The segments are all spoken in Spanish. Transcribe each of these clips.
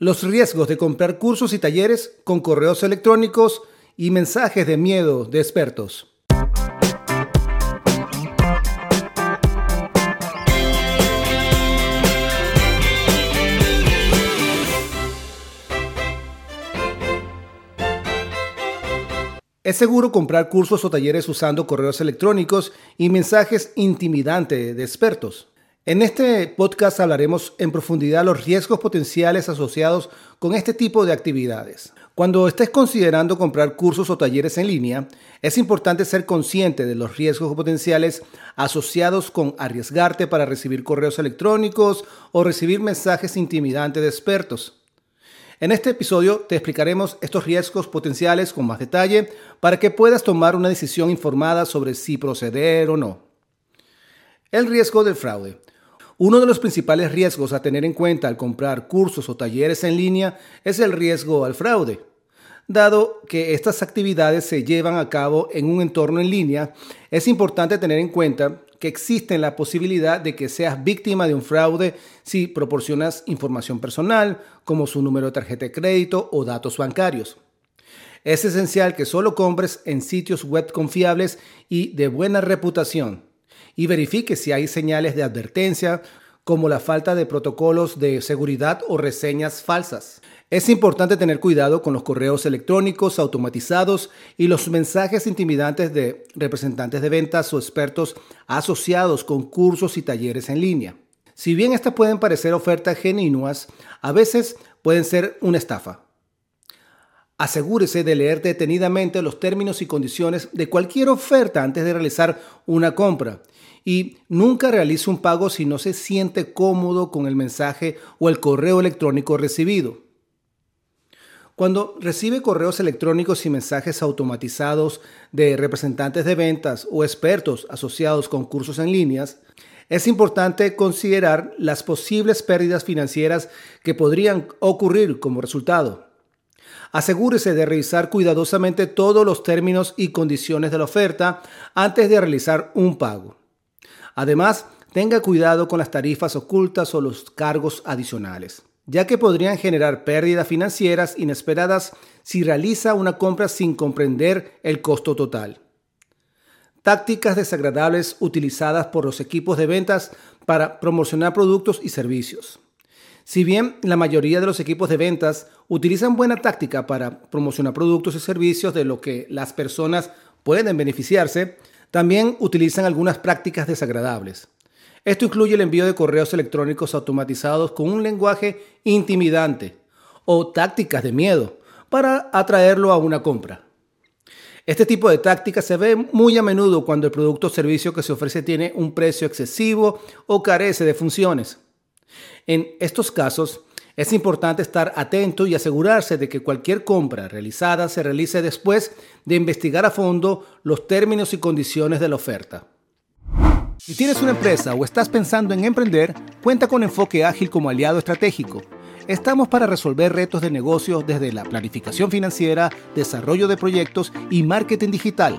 Los riesgos de comprar cursos y talleres con correos electrónicos y mensajes de miedo de expertos. Es seguro comprar cursos o talleres usando correos electrónicos y mensajes intimidantes de expertos. En este podcast hablaremos en profundidad los riesgos potenciales asociados con este tipo de actividades. Cuando estés considerando comprar cursos o talleres en línea, es importante ser consciente de los riesgos potenciales asociados con arriesgarte para recibir correos electrónicos o recibir mensajes intimidantes de expertos. En este episodio te explicaremos estos riesgos potenciales con más detalle para que puedas tomar una decisión informada sobre si proceder o no. El riesgo del fraude. Uno de los principales riesgos a tener en cuenta al comprar cursos o talleres en línea es el riesgo al fraude. Dado que estas actividades se llevan a cabo en un entorno en línea, es importante tener en cuenta que existe la posibilidad de que seas víctima de un fraude si proporcionas información personal, como su número de tarjeta de crédito o datos bancarios. Es esencial que solo compres en sitios web confiables y de buena reputación y verifique si hay señales de advertencia como la falta de protocolos de seguridad o reseñas falsas. Es importante tener cuidado con los correos electrónicos automatizados y los mensajes intimidantes de representantes de ventas o expertos asociados con cursos y talleres en línea. Si bien estas pueden parecer ofertas genuinas, a veces pueden ser una estafa. Asegúrese de leer detenidamente los términos y condiciones de cualquier oferta antes de realizar una compra y nunca realice un pago si no se siente cómodo con el mensaje o el correo electrónico recibido. Cuando recibe correos electrónicos y mensajes automatizados de representantes de ventas o expertos asociados con cursos en líneas, es importante considerar las posibles pérdidas financieras que podrían ocurrir como resultado. Asegúrese de revisar cuidadosamente todos los términos y condiciones de la oferta antes de realizar un pago. Además, tenga cuidado con las tarifas ocultas o los cargos adicionales, ya que podrían generar pérdidas financieras inesperadas si realiza una compra sin comprender el costo total. Tácticas desagradables utilizadas por los equipos de ventas para promocionar productos y servicios. Si bien la mayoría de los equipos de ventas utilizan buena táctica para promocionar productos y servicios de lo que las personas pueden beneficiarse, también utilizan algunas prácticas desagradables. Esto incluye el envío de correos electrónicos automatizados con un lenguaje intimidante o tácticas de miedo para atraerlo a una compra. Este tipo de tácticas se ve muy a menudo cuando el producto o servicio que se ofrece tiene un precio excesivo o carece de funciones. En estos casos, es importante estar atento y asegurarse de que cualquier compra realizada se realice después de investigar a fondo los términos y condiciones de la oferta. Si tienes una empresa o estás pensando en emprender, cuenta con Enfoque Ágil como aliado estratégico. Estamos para resolver retos de negocio desde la planificación financiera, desarrollo de proyectos y marketing digital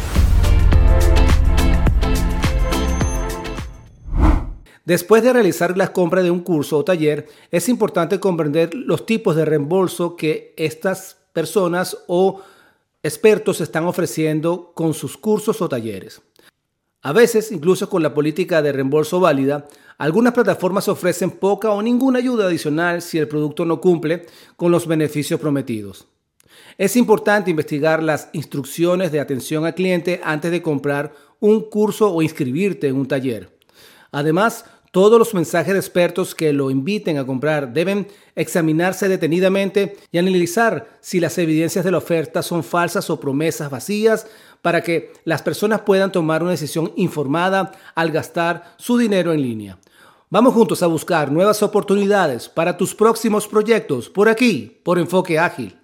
Después de realizar las compras de un curso o taller, es importante comprender los tipos de reembolso que estas personas o expertos están ofreciendo con sus cursos o talleres. A veces, incluso con la política de reembolso válida, algunas plataformas ofrecen poca o ninguna ayuda adicional si el producto no cumple con los beneficios prometidos. Es importante investigar las instrucciones de atención al cliente antes de comprar un curso o inscribirte en un taller. Además, todos los mensajes de expertos que lo inviten a comprar deben examinarse detenidamente y analizar si las evidencias de la oferta son falsas o promesas vacías para que las personas puedan tomar una decisión informada al gastar su dinero en línea. Vamos juntos a buscar nuevas oportunidades para tus próximos proyectos por aquí, por Enfoque Ágil.